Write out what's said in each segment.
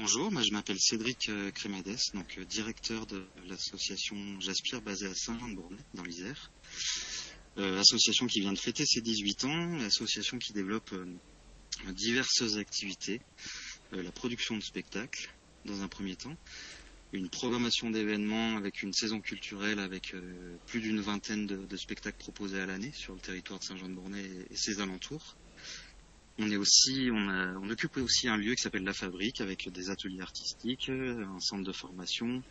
bonjour, moi je m'appelle Cédric euh, Crémades, donc euh, directeur de l'association J'aspire basée à Saint-Jean-de-Bournay dans l'Isère. Euh, association qui vient de fêter ses 18 ans, association qui développe diverses activités, la production de spectacles dans un premier temps, une programmation d'événements avec une saison culturelle avec plus d'une vingtaine de, de spectacles proposés à l'année sur le territoire de Saint-Jean-de-Bournay et ses alentours. On est aussi, on, a, on occupe aussi un lieu qui s'appelle La Fabrique avec des ateliers artistiques, euh, un centre de formation,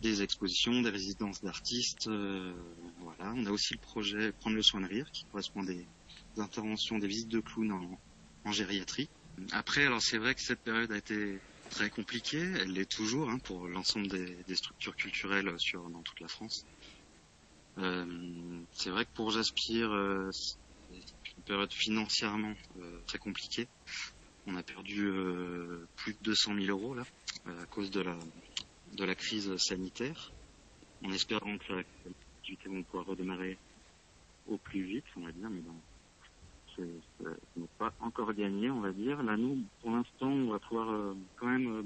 des expositions, des résidences d'artistes. euh, voilà. On a aussi le projet Prendre le soin de rire qui correspond à des, interventions, des visites de clowns en, gériatrie. Après, alors c'est vrai que cette période a été très compliquée, elle l'est toujours hein, pour l'ensemble des, des structures culturelles sur, dans toute la France. Euh, c'est vrai que pour Jaspire, euh, une période financièrement euh, très compliquée. On a perdu euh, plus de 200 000 euros là à cause de la de la crise sanitaire. En espérant que les activités vont pouvoir redémarrer au plus vite, on va dire, mais bon, ce n'est pas encore gagné, on va dire. Là, nous, pour l'instant, on va pouvoir euh, quand même euh,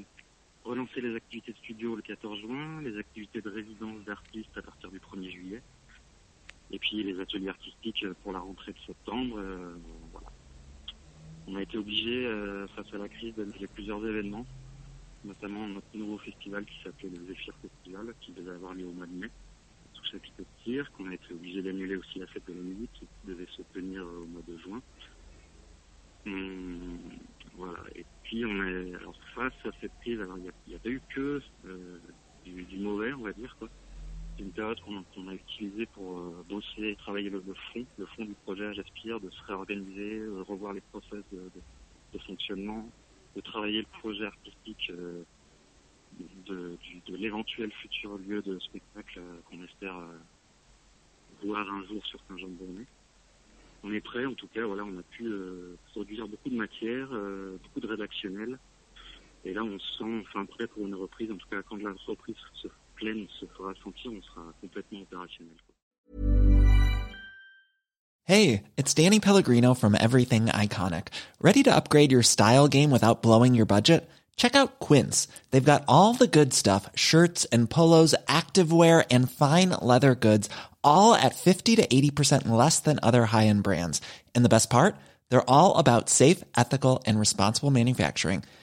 relancer les activités de studio le 14 juin, les activités de résidence d'artistes à partir du 1er juillet, et puis les ateliers artistiques euh, pour la rentrée de septembre. euh, voilà. On a été obligé, euh, face à la crise, d'annuler plusieurs événements, notamment notre nouveau festival qui s'appelait le Zephyr Festival, qui devait avoir lieu au mois de mai, sous chapiteau de cirque. On a été obligé d'annuler aussi la fête de la musique qui devait se tenir au mois de juin. Hum, voilà. Et puis on est alors face à cette crise, alors il n'y a, pas eu que du, du mauvais, on va dire quoi. Qu'on a, utilisée pour euh, bosser et travailler le, fond, le fond du projet J'aspire, de se réorganiser, euh, revoir les process de, fonctionnement, de travailler le projet artistique euh, de, l'éventuel futur lieu de spectacle euh, qu'on espère voir un jour sur Saint-Jean-de-Bournay. On est prêt, en tout cas, voilà, on a pu produire beaucoup de matière, beaucoup de rédactionnel. Et là, on sent enfin prêt pour une reprise. En tout cas, quand la reprise se pleine se fera sentir, on sera complètement opérationnel. Hey, it's Danny Pellegrino from Everything Iconic. Ready to upgrade your style game without blowing your budget? Check out Quince. They've got all the good stuff shirts and polos, activewear, and fine leather goods, all at 50 to 80% less than other high end brands. And the best part? They're all about safe, ethical, and responsible manufacturing.